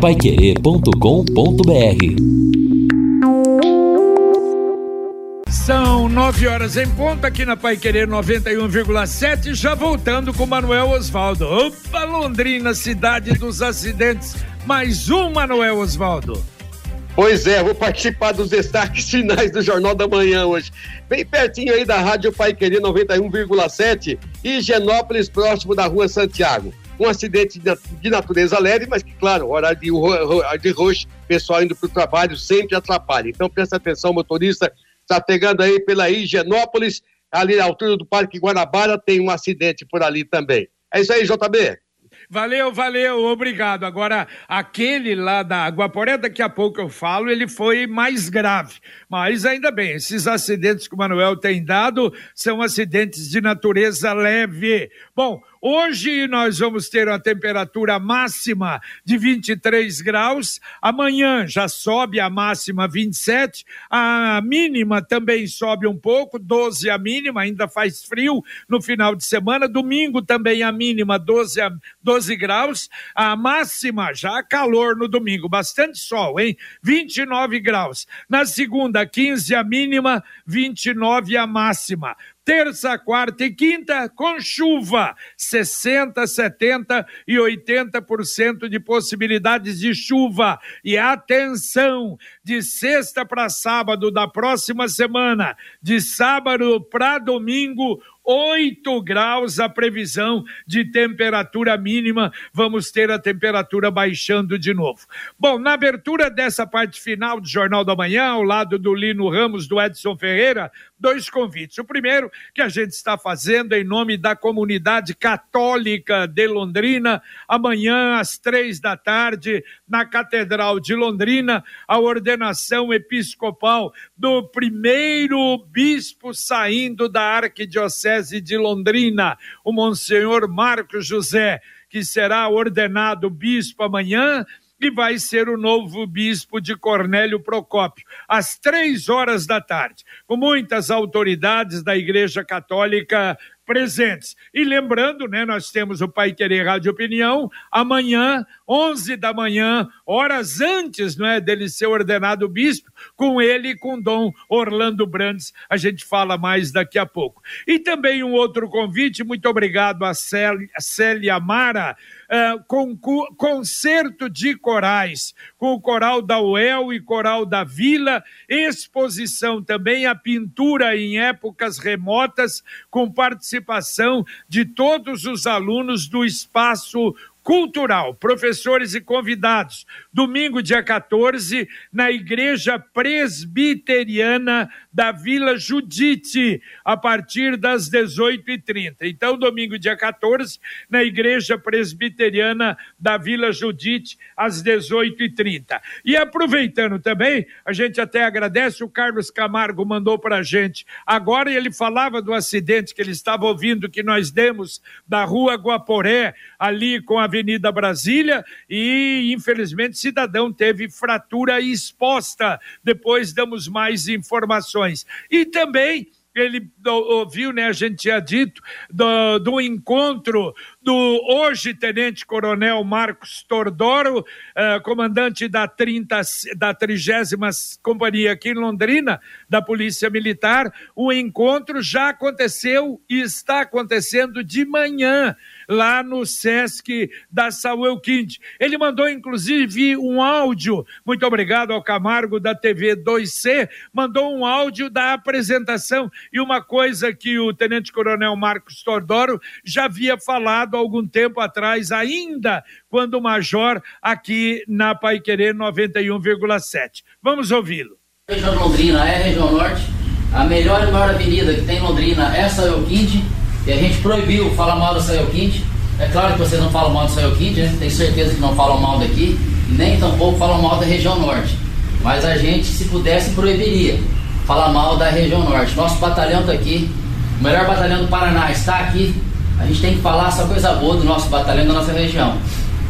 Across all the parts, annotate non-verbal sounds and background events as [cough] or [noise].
paiquerê.com.br São nove horas em ponto aqui na Pai Querer 91,7, já voltando com Manuel Osvaldo. Opa, Londrina, cidade dos acidentes. Mais um, Manuel Osvaldo. Pois é, vou participar dos destaques [laughs] finais do Jornal da Manhã hoje. Bem pertinho aí da Rádio Pai Querer 91,7 e Genópolis, próximo da Rua Santiago. Um acidente de natureza leve, mas que, claro, horário de, roxo, pessoal indo para o trabalho sempre atrapalha. Então, presta atenção, motorista, está pegando aí pela Higienópolis, ali na altura do Parque Guanabara, tem um acidente por ali também. É isso aí, JB. Valeu, valeu, obrigado. Agora, aquele lá da Aguaporé, daqui a pouco eu falo, ele foi mais grave. Mas ainda bem, esses acidentes que o Manuel tem dado são acidentes de natureza leve. Bom, Hoje nós vamos ter uma temperatura máxima de 23 graus. Amanhã já sobe a máxima 27. A mínima também sobe um pouco, 12 a mínima, ainda faz frio no final de semana. Domingo também a mínima 12, a, 12 graus. A máxima já calor no domingo, bastante sol, hein? 29 graus. Na segunda, 15 a mínima, 29 a máxima terça, quarta e quinta, com chuva, 60, 70 e 80% de possibilidades de chuva. E atenção, de sexta para sábado da próxima semana, de sábado para domingo, 8 graus a previsão de temperatura mínima. Vamos ter a temperatura baixando de novo. Bom, na abertura dessa parte final do Jornal da Manhã, ao lado do Lino Ramos, do Edson Ferreira, dois convites. O primeiro, que a gente está fazendo em nome da comunidade católica de Londrina, amanhã às três da tarde, na Catedral de Londrina, a ordenação episcopal do primeiro bispo saindo da Arquidiocese de Londrina, o Monsenhor Marcos José, que será ordenado bispo amanhã e vai ser o novo bispo de Cornélio Procópio, às três horas da tarde, com muitas autoridades da Igreja Católica presentes. E lembrando, né, nós temos o Pai Querer Rádio Opinião, amanhã, 11 da manhã, horas antes, né, dele ser ordenado bispo, com ele e com Dom Orlando Brandes. A gente fala mais daqui a pouco. E também um outro convite, muito obrigado a Célia Mara, uh, com, concerto de corais, com o coral da UEL e coral da Vila, exposição também a pintura em épocas remotas, com participação de todos os alunos do espaço cultural, professores e convidados. Domingo, dia 14, na Igreja Presbiteriana da Vila Judite, a partir das 18h30. Então, domingo, dia 14, na Igreja Presbiteriana da Vila Judite, às 18h30. E aproveitando também, a gente até agradece, o Carlos Camargo mandou para a gente. Agora ele falava do acidente que ele estava ouvindo, que nós demos da rua Guaporé, ali com a Avenida Brasília, e infelizmente cidadão teve fratura exposta. Depois damos mais informações. E também ele ouviu, né, a gente tinha dito, do, do encontro do hoje Tenente Coronel Marcos Tordoro, uh, comandante da, 30, da 30 Companhia aqui em Londrina, da Polícia Militar. O encontro já aconteceu e está acontecendo de manhã lá no Sesc da Saúl Quinte. Ele mandou, inclusive, um áudio, muito obrigado ao Camargo da TV 2C, mandou um áudio da apresentação e uma coisa que o Tenente Coronel Marcos Tordoro já havia falado algum tempo atrás, ainda quando major, aqui na Pai Querer 91,7. Vamos ouvi-lo. Região Londrina é a região norte, a melhor e maior avenida que tem em Londrina é Saúl Quinte e a gente proibiu falar mal da Saio Quinte. É claro que vocês não falam mal do Saio Quinte, né? Tenho certeza que não falam mal daqui, nem tampouco falam mal da região norte. Mas a gente, se pudesse, proibiria falar mal da região norte. Nosso batalhão está aqui, o melhor batalhão do Paraná está aqui. A gente tem que falar só coisa boa do nosso batalhão da nossa região.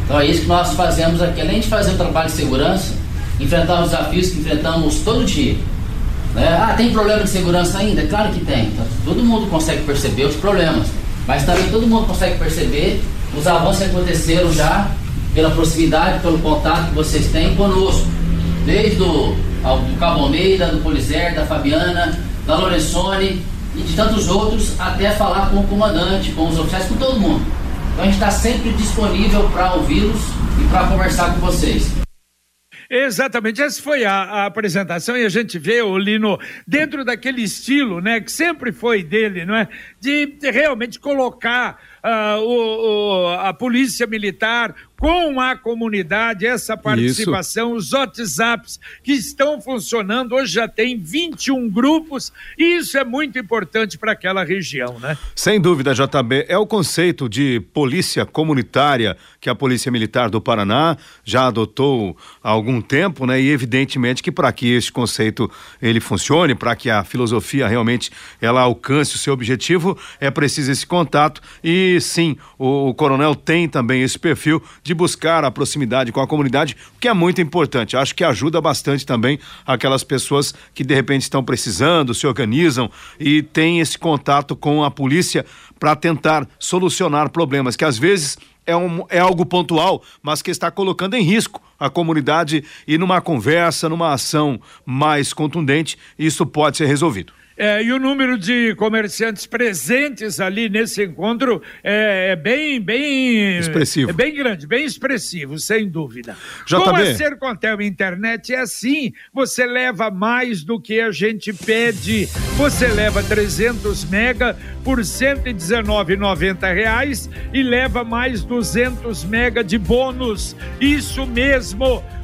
Então é isso que nós fazemos aqui. Além de fazer um trabalho de segurança, enfrentar os desafios que enfrentamos todo dia. Né? Ah, tem problema de segurança ainda? Claro que tem. Então, todo mundo consegue perceber os problemas. Mas também todo mundo consegue perceber os avanços que aconteceram já pela proximidade, pelo contato que vocês têm conosco, desde o do Cabo Almeida, do Polizer, da Fabiana, da Lorenzoni e de tantos outros, até falar com o comandante, com os oficiais, com todo mundo. Então a gente está sempre disponível para ouvi-los e para conversar com vocês. Exatamente, essa foi a, a, apresentação e a gente vê o Lino dentro daquele estilo, né, que sempre foi dele, não é? De, de realmente colocar uh, o, o, a polícia militar, com a comunidade, essa participação, isso. os WhatsApps que estão funcionando, hoje já tem 21 grupos, e isso é muito importante para aquela região, né? Sem dúvida, JB, é o conceito de polícia comunitária que a Polícia Militar do Paraná já adotou há algum tempo, né? E evidentemente que para que este conceito ele funcione, para que a filosofia realmente ela alcance o seu objetivo, é preciso esse contato e sim, o, o coronel tem também esse perfil de buscar a proximidade com a comunidade, que é muito importante. Acho que ajuda bastante também aquelas pessoas que de repente estão precisando, se organizam e têm esse contato com a polícia para tentar solucionar problemas que às vezes é, um, é algo pontual, mas que está colocando em risco a comunidade e numa conversa, numa ação mais contundente, isso pode ser resolvido. É, e o número de comerciantes presentes ali nesse encontro é, é bem, bem expressivo, é bem grande, bem expressivo, sem dúvida. JB. Com a Sercontel Internet é assim, você leva mais do que a gente pede. Você leva 300 mega por 119,90 reais e leva mais 200 mega de bônus. Isso mesmo.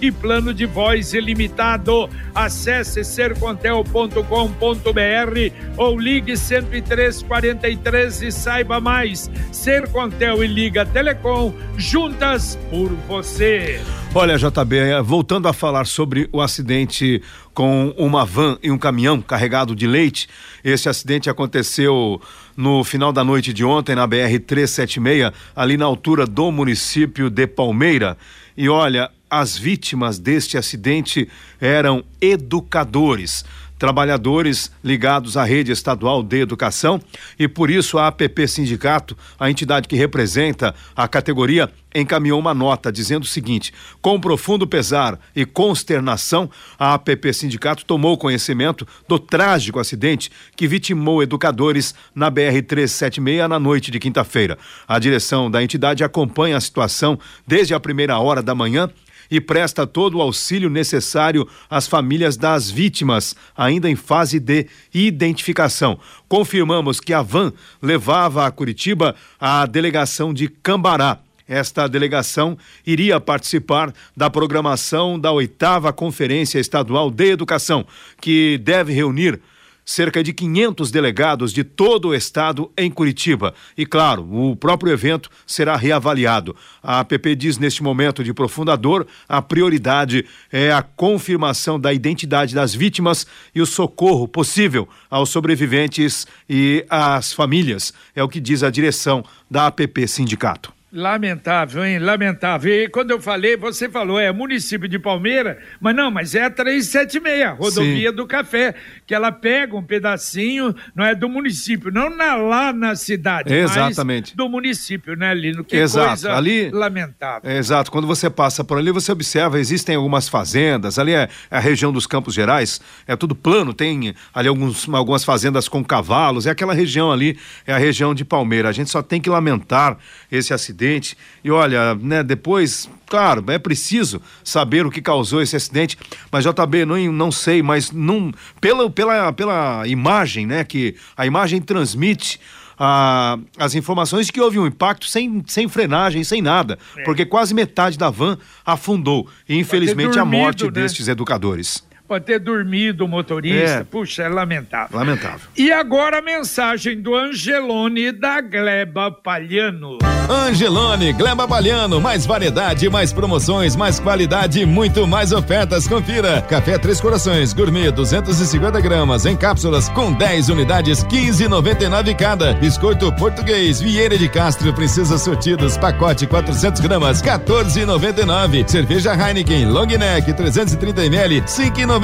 e plano de voz ilimitado. Acesse sercontel.com.br ou ligue 10343 e saiba mais. Sercontel e Liga Telecom, juntas por você. Olha, JB, voltando a falar sobre o acidente com uma van e um caminhão carregado de leite. Esse acidente aconteceu no final da noite de ontem na BR 376, ali na altura do município de Palmeira. E olha, as vítimas deste acidente eram educadores trabalhadores ligados à rede estadual de educação e por isso a APP Sindicato, a entidade que representa a categoria, encaminhou uma nota dizendo o seguinte: com profundo pesar e consternação, a APP Sindicato tomou conhecimento do trágico acidente que vitimou educadores na BR 376 na noite de quinta-feira. A direção da entidade acompanha a situação desde a primeira hora da manhã e presta todo o auxílio necessário às famílias das vítimas, ainda em fase de identificação. Confirmamos que a van levava a Curitiba a delegação de Cambará. Esta delegação iria participar da programação da oitava Conferência Estadual de Educação, que deve reunir cerca de 500 delegados de todo o estado em Curitiba. E claro, o próprio evento será reavaliado. A APP diz neste momento de profunda dor, a prioridade é a confirmação da identidade das vítimas e o socorro possível aos sobreviventes e às famílias. É o que diz a direção da APP Sindicato. Lamentável, hein? Lamentável. E quando eu falei, você falou, é município de Palmeira, mas não, mas é a 376, rodovia Sim. do Café, que ela pega um pedacinho, não é do município, não na, lá na cidade, Exatamente. do município, né, Lino? Que Exato. coisa ali, lamentável. Exato. Quando você passa por ali, você observa, existem algumas fazendas, ali é, é a região dos Campos Gerais, é tudo plano, tem ali alguns, algumas fazendas com cavalos, é aquela região ali, é a região de Palmeira. A gente só tem que lamentar esse acidente acidente. E olha, né, depois, claro, é preciso saber o que causou esse acidente, mas JB, não, não sei, mas não, pela, pela, pela imagem, né, que a imagem transmite ah, as informações de que houve um impacto sem, sem frenagem, sem nada, é. porque quase metade da van afundou. E infelizmente dormido, a morte né? destes educadores. Pode ter dormido o motorista. É. Puxa, é lamentável. Lamentável. E agora a mensagem do Angelone da Gleba Palhano. Angelone, Gleba Palhano, mais variedade, mais promoções, mais qualidade e muito mais ofertas. Confira. Café Três Corações, gourmet 250 gramas em cápsulas com 10 unidades, 15,99 cada. Biscoito português, Vieira de Castro, Princesa Sortidos, pacote 400 gramas, 14,99. Cerveja Heineken, Long Neck 330 ml, 5,99.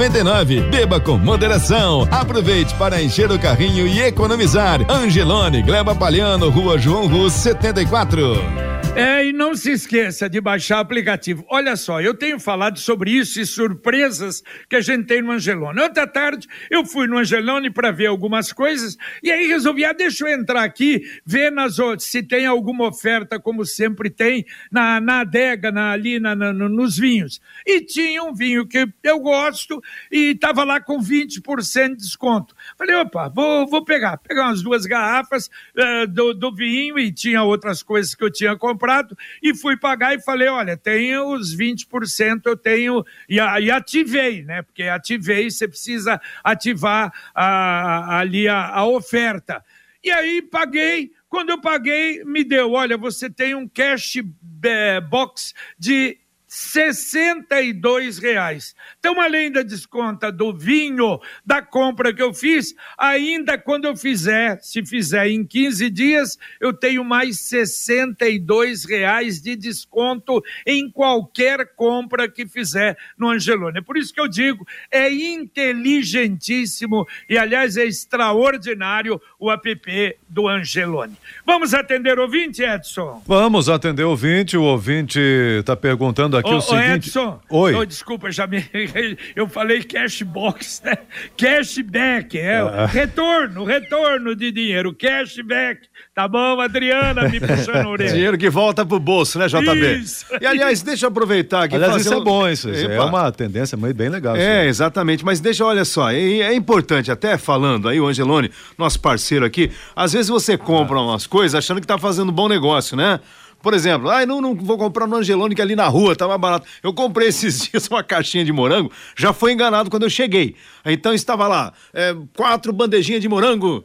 Beba com moderação. Aproveite para encher o carrinho e economizar. Angelone, Gleba Palhano, Rua João Rus, 74. É, e não se esqueça de baixar o aplicativo. Olha só, eu tenho falado sobre isso e surpresas que a gente tem no Angelone. Outra tarde eu fui no Angelone para ver algumas coisas e aí resolvi, ah, deixa eu entrar aqui, ver nas outras, se tem alguma oferta, como sempre tem, na, na adega, na, ali na, na, nos vinhos. E tinha um vinho que eu gosto e estava lá com 20% de desconto. Falei, opa, vou, vou pegar. Pegar umas duas garrafas uh, do, do vinho e tinha outras coisas que eu tinha comprado comprado e fui pagar e falei, olha, tem os 20% eu tenho e, e ativei, né? Porque ativei, você precisa ativar a, ali a, a oferta. E aí paguei, quando eu paguei, me deu, olha, você tem um cash eh, box de 62 reais. Então, além da desconta do vinho, da compra que eu fiz, ainda quando eu fizer, se fizer em 15 dias, eu tenho mais 62 reais de desconto em qualquer compra que fizer no Angelone. É por isso que eu digo, é inteligentíssimo e, aliás, é extraordinário o app do Angelone. Vamos atender o ouvinte, Edson? Vamos atender o ouvinte. O ouvinte está perguntando aqui aqui ô, o seguinte. Edson, Oi. Oh, desculpa, já me, [laughs] eu falei cashbox, né? Cashback, é ah. retorno, retorno de dinheiro, cashback. Tá bom, Adriana, me puxando a orelha. [laughs] Dinheiro que volta pro bolso, né, JB? Isso. E aliás, deixa eu aproveitar aqui. Aliás, isso um... é bom, isso. É uma tendência bem legal. É, exatamente. Mas deixa, olha só, é, é, importante, até falando aí, o Angelone, nosso parceiro aqui, às vezes você compra ah. umas coisas achando que tá fazendo bom negócio, né? Por exemplo, ah, não, não vou comprar no Angelone que é ali na rua tá mais barato. Eu comprei esses [laughs] dias uma caixinha de morango, já foi enganado quando eu cheguei. Então estava lá, é, quatro bandejinhas de morango,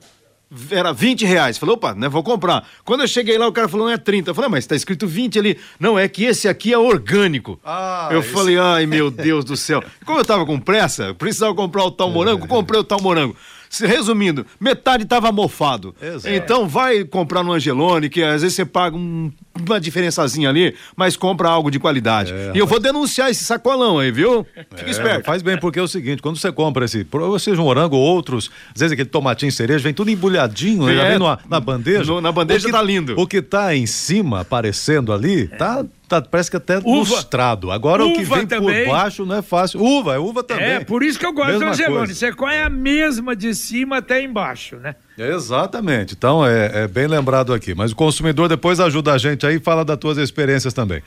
era 20 reais. Falei, opa, né, vou comprar. Quando eu cheguei lá, o cara falou, não é 30. Eu falei, ah, mas tá escrito 20 ali. Não, é que esse aqui é orgânico. Ah, eu esse... falei, [laughs] ai meu Deus do céu. Como eu tava com pressa, precisava comprar o tal morango, comprei o tal morango. Resumindo, metade estava mofado. Exato. Então vai comprar no Angelone, que às vezes você paga um, uma diferençazinha ali, mas compra algo de qualidade. É, e eu vou denunciar esse sacolão aí, viu? Fica é, esperto. Faz bem, porque é o seguinte: quando você compra esse, seja um morango ou outros, às vezes aquele tomatinho cereja, vem tudo embrulhadinho, é, já vem numa, na bandeja. No, na bandeja que, tá lindo. O que tá em cima aparecendo ali, tá tá, parece que até uva. lustrado. Agora uva o que vem também. por baixo não é fácil. Uva, é uva também. É, por isso que eu gosto mesma do Angelone. Você é a mesma de cima até embaixo, né? Exatamente. Então é, é, bem lembrado aqui. Mas o consumidor depois ajuda a gente aí e fala das tuas experiências também.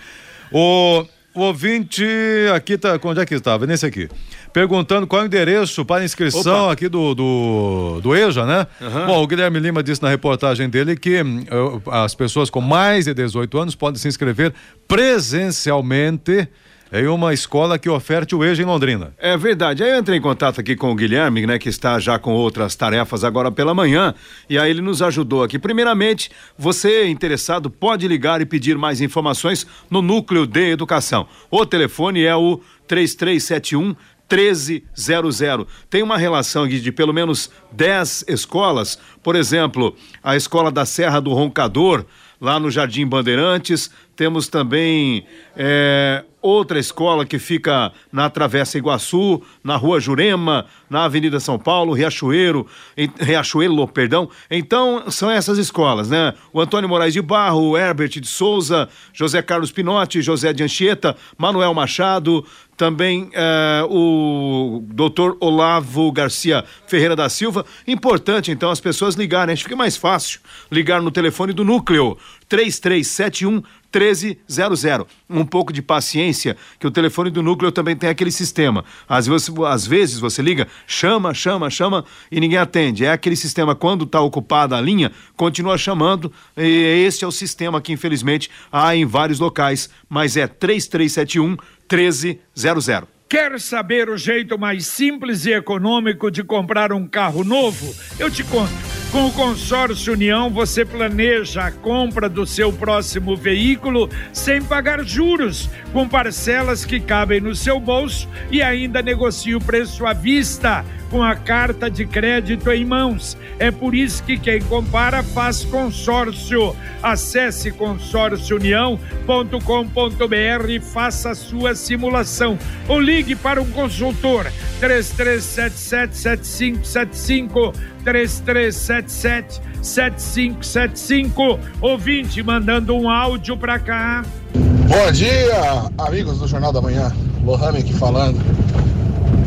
O, o ouvinte aqui tá. Onde é que estava? Nesse aqui perguntando qual é o endereço para inscrição Opa. aqui do, do, do EJA, né? Uhum. Bom, o Guilherme Lima disse na reportagem dele que uh, as pessoas com mais de 18 anos podem se inscrever presencialmente em uma escola que oferte o EJA em Londrina. É verdade. Aí eu entrei em contato aqui com o Guilherme, né, que está já com outras tarefas agora pela manhã, e aí ele nos ajudou aqui. Primeiramente, você interessado pode ligar e pedir mais informações no Núcleo de Educação. O telefone é o 3371 1300. Tem uma relação de pelo menos 10 escolas, por exemplo, a escola da Serra do Roncador, lá no Jardim Bandeirantes, temos também é, outra escola que fica na Travessa Iguaçu, na Rua Jurema, na Avenida São Paulo, Riachuelo, em, Riachuelo, perdão. Então, são essas escolas, né? O Antônio Moraes de Barro, o Herbert de Souza, José Carlos Pinotti, José de Anchieta, Manuel Machado, também é, o doutor Olavo Garcia Ferreira da Silva. Importante, então, as pessoas ligarem. Acho que fica mais fácil ligar no telefone do núcleo 3371 1300. Um pouco de paciência, que o telefone do núcleo também tem aquele sistema. Às vezes, às vezes você liga, chama, chama, chama e ninguém atende. É aquele sistema, quando está ocupada a linha, continua chamando. E esse é o sistema que, infelizmente, há em vários locais, mas é 3371 1300. Quer saber o jeito mais simples e econômico de comprar um carro novo? Eu te conto. Com o Consórcio União, você planeja a compra do seu próximo veículo sem pagar juros, com parcelas que cabem no seu bolso e ainda negocia o preço à vista com a carta de crédito em mãos. É por isso que quem compara faz consórcio. Acesse consórciounião.com.br e faça a sua simulação. Ou ligue para um consultor 33777575 3377 7575 ouvinte mandando um áudio para cá. Bom dia, amigos do Jornal da Manhã. Lohane aqui falando.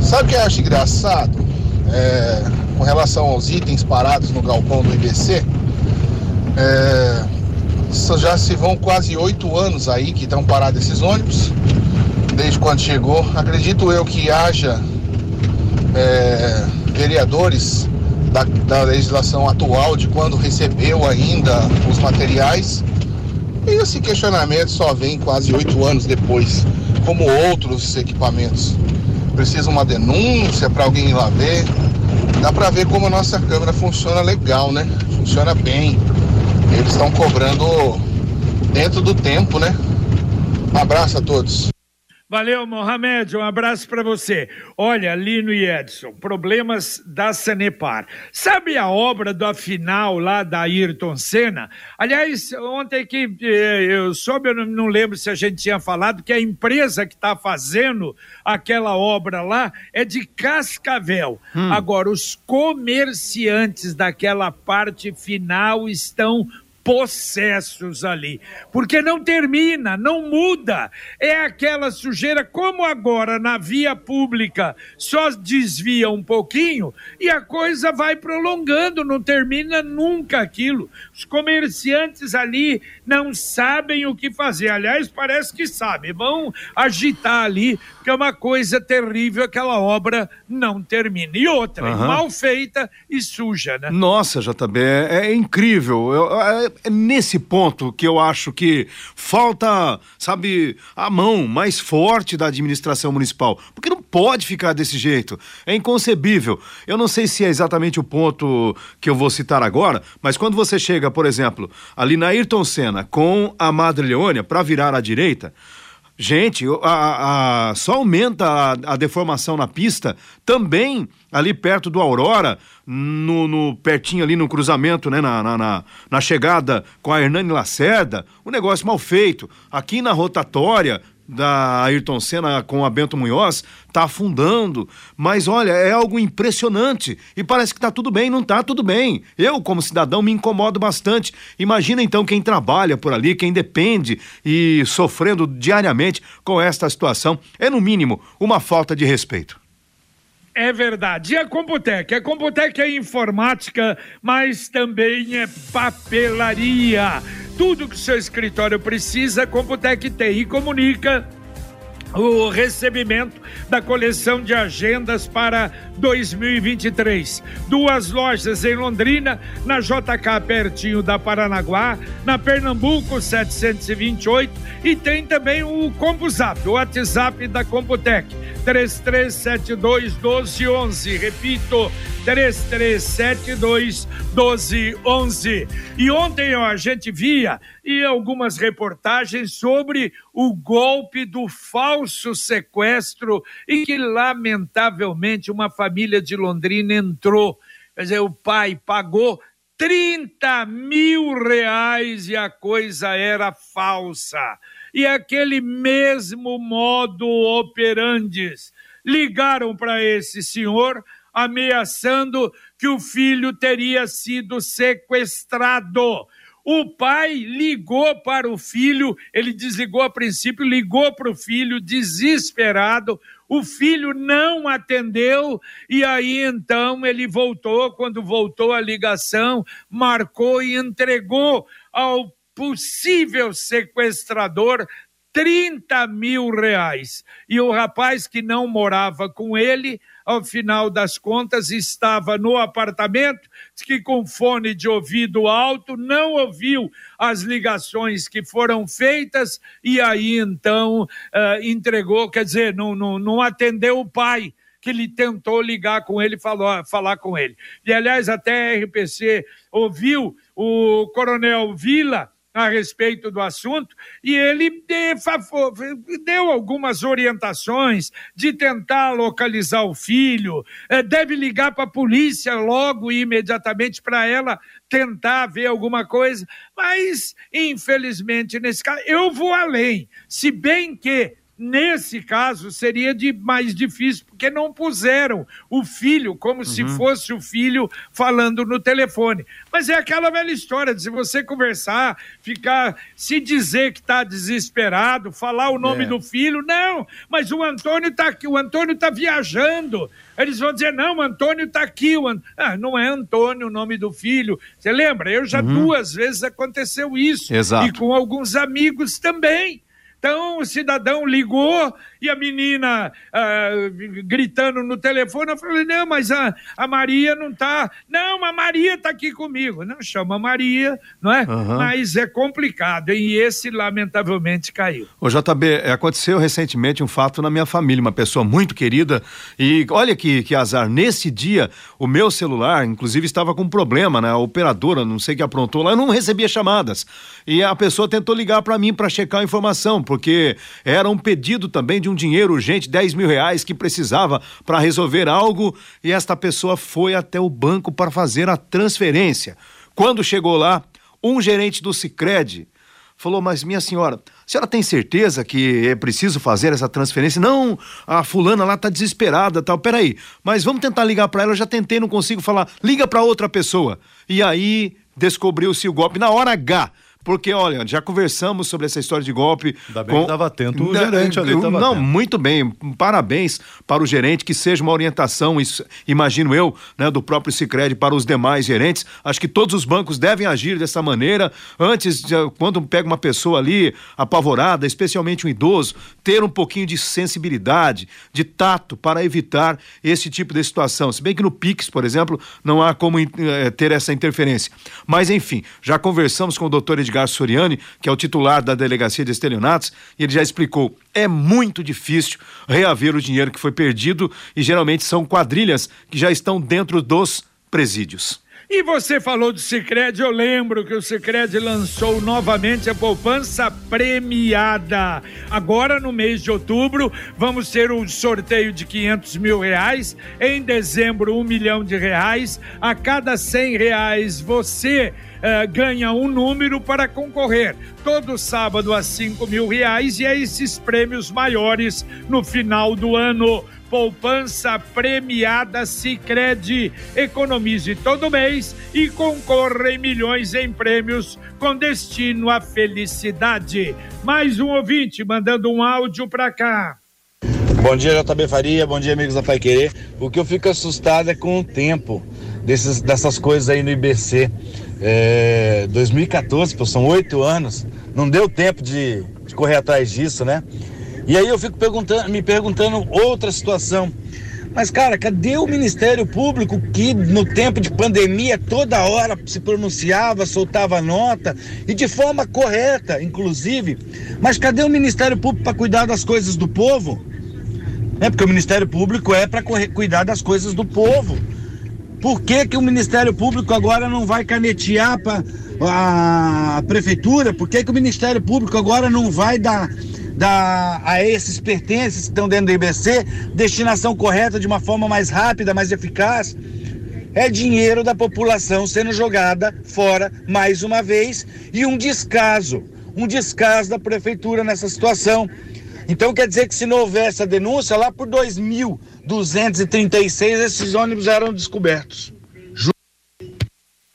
Sabe o que eu acho engraçado? É, com relação aos itens parados no galpão do IBC, é, já se vão quase oito anos aí que estão parados esses ônibus, desde quando chegou. Acredito eu que haja é, vereadores da, da legislação atual de quando recebeu ainda os materiais. E esse questionamento só vem quase oito anos depois, como outros equipamentos precisa uma denúncia para alguém ir lá ver. Dá para ver como a nossa câmera funciona legal, né? Funciona bem. Eles estão cobrando dentro do tempo, né? Um abraço a todos. Valeu, Mohamed, um abraço para você. Olha, Lino e Edson, problemas da Sanepar. Sabe a obra da final lá da Ayrton Senna? Aliás, ontem que eh, eu soube, eu não lembro se a gente tinha falado, que a empresa que está fazendo aquela obra lá é de Cascavel. Hum. Agora, os comerciantes daquela parte final estão possessos ali, porque não termina, não muda. É aquela sujeira, como agora na via pública só desvia um pouquinho e a coisa vai prolongando, não termina nunca aquilo. Os comerciantes ali não sabem o que fazer. Aliás, parece que sabem, vão agitar ali, que é uma coisa terrível aquela obra não termina. E outra, uhum. mal feita e suja, né? Nossa, JB, é, é incrível. Eu, é, é nesse ponto que eu acho que falta, sabe, a mão mais forte da administração municipal. Porque não pode ficar desse jeito. É inconcebível. Eu não sei se é exatamente o ponto que eu vou citar agora, mas quando você chega, por exemplo, ali na Ayrton Senna com a Madre Leônia para virar à direita, Gente, a, a, só aumenta a, a, deformação na pista também ali perto do Aurora, no, no pertinho ali no cruzamento, né, na, na, na, na chegada com a Hernani Lacerda, um negócio mal feito. Aqui na rotatória, da Ayrton Senna com a Bento Munhoz está afundando. Mas olha, é algo impressionante. E parece que está tudo bem, não está tudo bem. Eu, como cidadão, me incomodo bastante. Imagina então quem trabalha por ali, quem depende e sofrendo diariamente com esta situação. É, no mínimo, uma falta de respeito. É verdade. E a Computec? A Computec é informática, mas também é papelaria. Tudo que o seu escritório precisa, a Computec tem e comunica o recebimento da coleção de agendas para 2023. Duas lojas em Londrina, na JK pertinho da Paranaguá, na Pernambuco 728 e tem também o CompuZap, o WhatsApp da Computec 3372 1211. Repito, 3372 1211. E ontem ó, a gente via e algumas reportagens sobre o golpe do falso sequestro e que, lamentavelmente, uma família de Londrina entrou. Quer dizer, o pai pagou 30 mil reais e a coisa era falsa. E aquele mesmo modo operandes. Ligaram para esse senhor ameaçando que o filho teria sido sequestrado. O pai ligou para o filho, ele desligou a princípio, ligou para o filho desesperado. O filho não atendeu e aí então ele voltou. Quando voltou a ligação, marcou e entregou ao possível sequestrador 30 mil reais. E o rapaz que não morava com ele, ao final das contas, estava no apartamento, que com fone de ouvido alto não ouviu as ligações que foram feitas e aí então uh, entregou, quer dizer, não, não, não atendeu o pai que ele tentou ligar com ele, falou, falar com ele. E, aliás, até a RPC ouviu o coronel Vila a respeito do assunto e ele deu algumas orientações de tentar localizar o filho, eh, deve ligar para a polícia logo e imediatamente para ela tentar ver alguma coisa, mas infelizmente nesse caso eu vou além, se bem que Nesse caso, seria de mais difícil, porque não puseram o filho como uhum. se fosse o filho falando no telefone. Mas é aquela velha história de se você conversar, ficar, se dizer que está desesperado, falar o nome é. do filho, não, mas o Antônio está aqui, o Antônio está viajando. Eles vão dizer, não, o Antônio está aqui. O An... ah, não é Antônio o nome do filho. Você lembra? Eu já uhum. duas vezes aconteceu isso. Exato. E com alguns amigos também. Então o cidadão ligou e a menina ah, gritando no telefone, eu falei, não, mas a, a Maria não está. Não, a Maria está aqui comigo. Não, chama Maria, não é? Uhum. Mas é complicado, e esse lamentavelmente caiu. O JB, aconteceu recentemente um fato na minha família, uma pessoa muito querida, e olha que, que azar, nesse dia o meu celular, inclusive, estava com problema, né? A operadora, não sei o que aprontou lá, eu não recebia chamadas. E a pessoa tentou ligar para mim para checar a informação, porque era um pedido também de um dinheiro urgente, 10 mil reais, que precisava para resolver algo, e esta pessoa foi até o banco para fazer a transferência. Quando chegou lá, um gerente do Cicred falou: Mas minha senhora, a senhora tem certeza que é preciso fazer essa transferência? Não, a fulana lá tá desesperada, tal. Peraí, mas vamos tentar ligar para ela. Eu já tentei, não consigo falar. Liga para outra pessoa. E aí descobriu-se o golpe na hora H. Porque, olha, já conversamos sobre essa história de golpe. Ainda bem com... que estava atento o gerente ali. Não, atento. muito bem. Parabéns para o gerente, que seja uma orientação, imagino eu, né, do próprio Cicred para os demais gerentes. Acho que todos os bancos devem agir dessa maneira. Antes, quando pega uma pessoa ali apavorada, especialmente um idoso, ter um pouquinho de sensibilidade, de tato para evitar esse tipo de situação. Se bem que no Pix, por exemplo, não há como é, ter essa interferência. Mas, enfim, já conversamos com o doutor Edgar Edgar Soriani, que é o titular da Delegacia de Estelionatos, e ele já explicou: é muito difícil reaver o dinheiro que foi perdido e geralmente são quadrilhas que já estão dentro dos presídios. E você falou do Cicred, eu lembro que o Cicred lançou novamente a poupança premiada. Agora, no mês de outubro, vamos ter um sorteio de 500 mil reais. Em dezembro, um milhão de reais. A cada 100 reais, você eh, ganha um número para concorrer. Todo sábado a 5 mil reais e a esses prêmios maiores no final do ano. Poupança premiada Sicredi. Economize todo mês e concorra em milhões em prêmios com destino à felicidade. Mais um ouvinte mandando um áudio para cá. Bom dia, JB Faria. Bom dia, amigos da Pai Querer. O que eu fico assustado é com o tempo desses, dessas coisas aí no IBC. É, 2014, pô, são oito anos, não deu tempo de, de, correr atrás disso, né? E aí eu fico perguntando, me perguntando outra situação. Mas, cara, cadê o Ministério Público que no tempo de pandemia toda hora se pronunciava, soltava nota e de forma correta, inclusive? Mas cadê o Ministério Público para cuidar das coisas do povo? É porque o Ministério Público é para cuidar das coisas do povo. Por que, que o Ministério Público agora não vai canetear para a prefeitura? Por que, que o Ministério Público agora não vai dar, a esses pertences que estão dentro do IBC destinação correta de uma forma mais rápida, mais eficaz? É dinheiro da população sendo jogada fora mais uma vez e um descaso, um descaso da prefeitura nessa situação. Então quer dizer que se não houvesse a denúncia, lá por 2236 esses ônibus eram descobertos.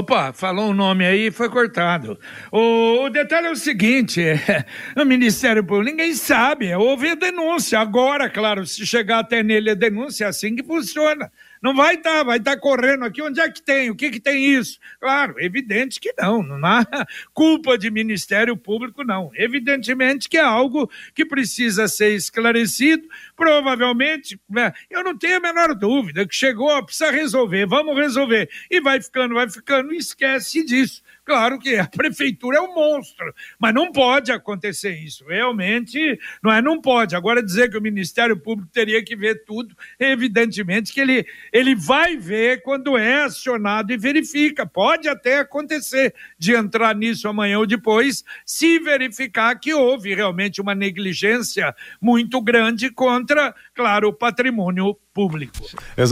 Opa, falou um nome aí foi cortado. O, o, detalhe é o seguinte: é, [laughs] o Ministério Público, ninguém sabe, houve a denúncia. Agora, claro, se chegar até nele a denúncia, é assim que funciona. Não vai estar, tá, vai estar tá correndo aqui. Onde é que tem? O que que tem isso? Claro, evidente que não. Não há [laughs] culpa de Ministério Público, não. Evidentemente que é algo que precisa ser esclarecido. Provavelmente, né, eu não tenho a menor dúvida que chegou, precisa resolver, vamos resolver. E vai ficando, vai ficando, esquece disso. Claro que a prefeitura é um monstro, mas não pode acontecer isso. Realmente, não é, não pode. Agora dizer que o Ministério Público teria que ver tudo, evidentemente que ele, ele vai ver quando é acionado e verifica. Pode até acontecer de entrar nisso amanhã ou depois, se verificar que houve realmente uma negligência muito grande contra, claro, o patrimônio público.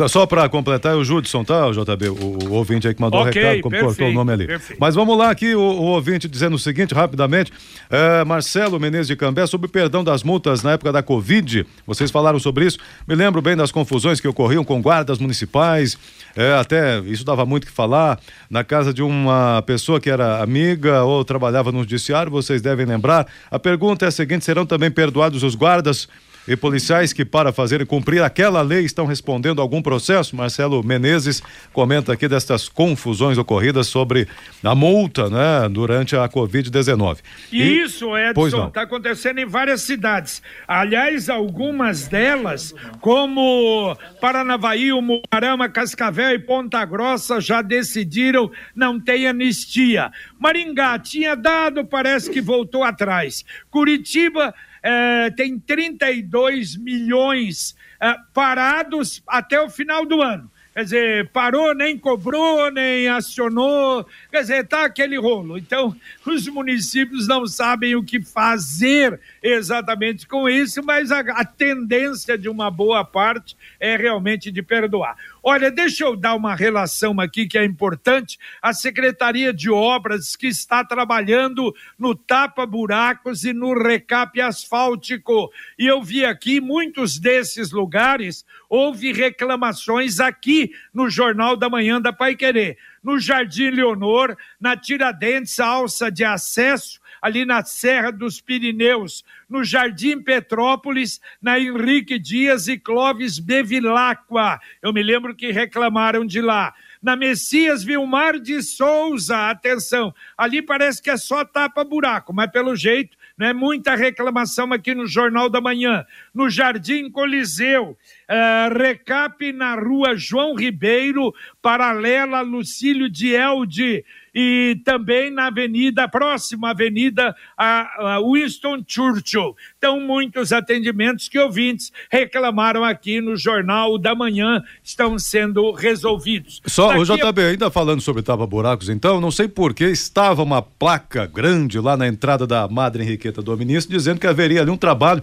Só para completar, é o Judson, tá, o JB? O, o ouvinte aí que mandou o okay, recado, como cortou o nome ali. Perfeito. Mas vamos lá aqui, o, o, ouvinte dizendo o seguinte, rapidamente. É, Marcelo Menezes de Cambé, sobre o perdão das multas na época da Covid. Vocês falaram sobre isso. Me lembro bem das confusões que ocorriam com guardas municipais. É, até isso dava muito que falar. Na casa de uma pessoa que era amiga ou trabalhava no judiciário, vocês devem lembrar. A pergunta é a seguinte: serão também perdoados os guardas? E policiais que, para fazerem cumprir aquela lei, estão respondendo a algum processo. Marcelo Menezes comenta aqui destas confusões ocorridas sobre a multa, né, durante a Covid-19. E, e, isso, Edson, está acontecendo em várias cidades. Aliás, algumas delas, como Paranavaí, Umuarama, Cascavel e Ponta Grossa, já decidiram não ter anistia. Maringá tinha dado, parece que voltou atrás. Curitiba é, tem 32 milhões é, parados até o final do ano. Quer dizer, parou, nem cobrou, nem acionou. Quer dizer, tá aquele rolo. Então, [laughs] os municípios não sabem o que fazer exatamente com isso, mas a, a tendência de uma boa parte é realmente de perdoar. Olha, deixa eu dar uma relação aqui que é importante. A Secretaria de Obras que está trabalhando no tapa-buracos e no recap asfáltico. E eu vi aqui muitos desses lugares, houve reclamações aqui no Jornal da Manhã da Pai Querer. No Jardim Leonor, na Tiradentes, alça de acesso, ali na Serra dos Pirineus, no Jardim Petrópolis, na Henrique Dias e Clóvis Bevilacqua. Eu me lembro que reclamaram de lá. Na Messias Vilmar de Souza, atenção, ali parece que é só tapa-buraco, mas pelo jeito né? Muita reclamação aqui no Jornal da Manhã. No Jardim Coliseu, uh, recap na rua João Ribeiro, paralela Lucílio de Elde e também na avenida, próxima avenida a, Winston Churchill. Então, muitos atendimentos que ouvintes reclamaram aqui no Jornal da Manhã estão sendo resolvidos. Só, Daqui o JB, ainda falando sobre tapa-buracos, então, não sei por que estava uma placa grande lá na entrada da Madre Henriqueta do Ministro dizendo que haveria ali um trabalho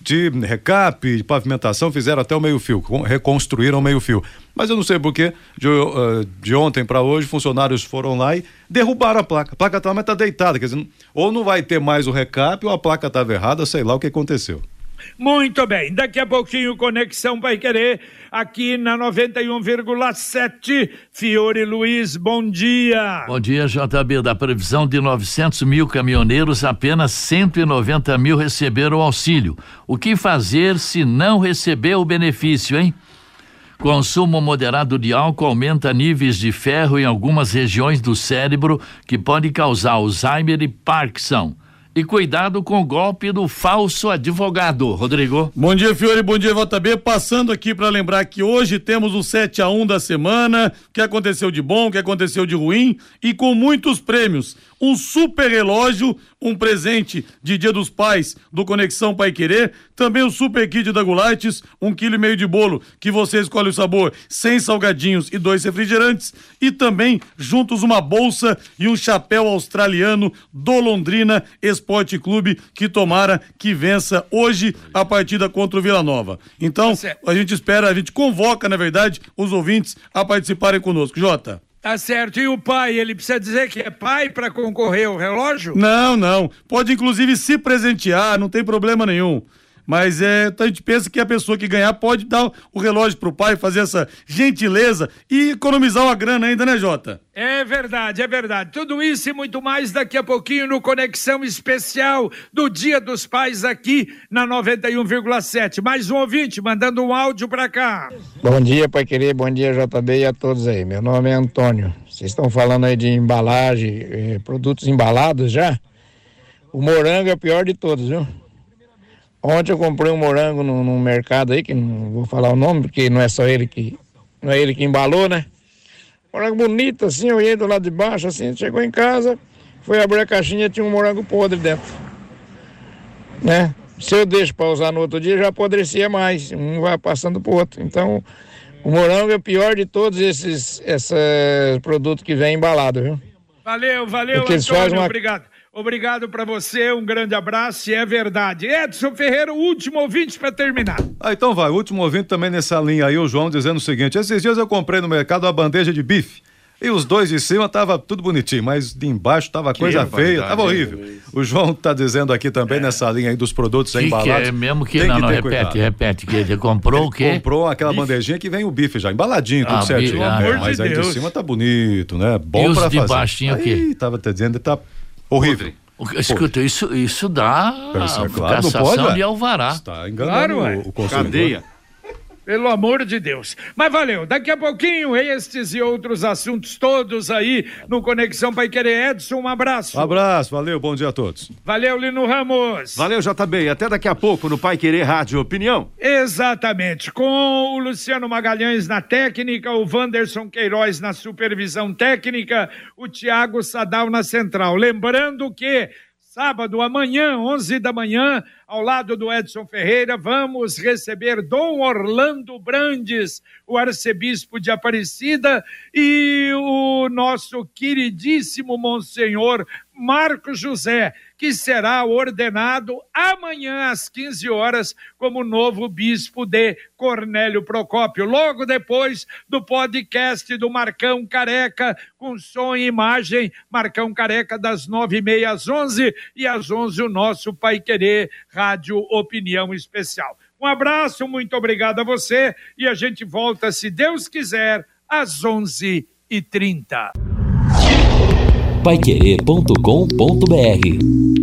de recap, de pavimentação, fizeram até o meio-fio, reconstruíram o meio-fio. Mas eu não sei porquê, de, uh, de ontem para hoje, funcionários foram lá e derrubaram a placa. A placa tá, mas tá deitada, quer dizer, ou não vai ter mais o recap, ou a placa estava errada, sei lá o que aconteceu. Muito bem, daqui a pouquinho Conexão vai querer aqui na 91,7. Fiore Luiz, bom dia. Bom dia, JB. Da previsão de 900 mil caminhoneiros, apenas 190 mil receberam auxílio. O que fazer se não receber o benefício, hein? Consumo moderado de álcool aumenta níveis de ferro em algumas regiões do cérebro que pode causar Alzheimer e Parkinson. E cuidado com o golpe do falso advogado, Rodrigo. Bom dia, Fiore, bom dia, JB. Passando aqui para lembrar que hoje temos o 7 a 1 da semana, o que aconteceu de bom, o que aconteceu de ruim e com muitos prêmios um super relógio, um presente de Dia dos Pais do Conexão Pai Querer, também o super kit da Gulates, um quilo e meio de bolo que você escolhe o sabor, sem salgadinhos e dois refrigerantes e também juntos uma bolsa e um chapéu australiano do Londrina Esporte Clube que tomara que vença hoje a partida contra o Vila Nova. Então, tá a gente espera, a gente convoca, na verdade, os ouvintes a participarem conosco. Jota. Tá certo. E o pai, ele precisa dizer que é pai para concorrer ao relógio? Não, não. Pode inclusive se presentear, não tem problema nenhum. Mas é, a gente pensa que a pessoa que ganhar pode dar o relógio pro pai, fazer essa gentileza e economizar uma grana ainda, né, Jota? É verdade, é verdade. Tudo isso e muito mais daqui a pouquinho no Conexão Especial do Dia dos Pais aqui na 91,7. Mais um ouvinte mandando um áudio para cá. Bom dia, Pai Querer, bom dia, JB e a todos aí. Meu nome é Antônio. Vocês estão falando aí de embalagem, eh, produtos embalados já? O morango é o pior de todos, viu? Ontem eu comprei um morango no, mercado aí, que não vou falar o nome, porque não é só ele que. Não é ele que embalou, né? Morango bonito, assim, eu ia do lado de baixo, assim, chegou em casa, foi abrir a caixinha tinha um morango podre dentro. Né? Se eu deixo para usar no outro dia, já apodrecia mais. Um vai passando pro outro. Então, o morango é o pior de todos esses, esses produtos que vem embalado, viu? Valeu, valeu, Antônio, uma- obrigado. Obrigado para você, um grande abraço, e é verdade. Edson Ferreira, o último ouvinte para terminar. Ah, então vai. O último ouvinte também nessa linha aí, o João, dizendo o seguinte: esses dias eu comprei no mercado uma bandeja de bife. E os dois de cima tava tudo bonitinho, mas de embaixo tava coisa feia, tava horrível. O João tá dizendo aqui também nessa linha aí dos produtos Que, que embalados. é mesmo que tem não, não, ter repete, cuidado. repete, que ele comprou o quê? Comprou aquela bandejinha que vem o bife já embaladinho, tudo Ah, certinho. bife, ah, É, mas amor aí de de Deus. cima tá bonito, né? Bom E os pra de fazer. baixo tinha o quê? Aí, tava te dizendo, tá horrível. Escuta, isso, isso dá Isso é claro, não cassação pode, de alvará. Está enganando Claro, o, o consumidor. Cadeia. Pelo amor de Deus. Mas valeu. Daqui a pouquinho, estes e outros assuntos todos aí no Conexão Pai Querer. Edson, um abraço. Um abraço, valeu, bom dia a todos. Valeu, Lino Ramos. Valeu, JB. Até daqui a pouco no Pai Querer Rádio Opinião. Exatamente. Com o Luciano Magalhães na técnica, o Wanderson Queiroz na supervisão técnica, o Tiago Sadal na central. Lembrando que sábado, amanhã, 11 da manhã, ao lado do Edson Ferreira, vamos receber Dom Orlando Brandes, o arcebispo de Aparecida, e o nosso queridíssimo Monsenhor Marcos José, que será ordenado amanhã às 15 horas como novo bispo de Cornélio Procópio. Logo depois do podcast do Marcão Careca, com som e imagem, Marcão Careca das nove e meia às onze e às onze o nosso Pai Querer Rádio Opinião Especial. Um abraço, muito obrigado a você e a gente volta, se Deus quiser, às onze e trinta. Paiquerê.com.br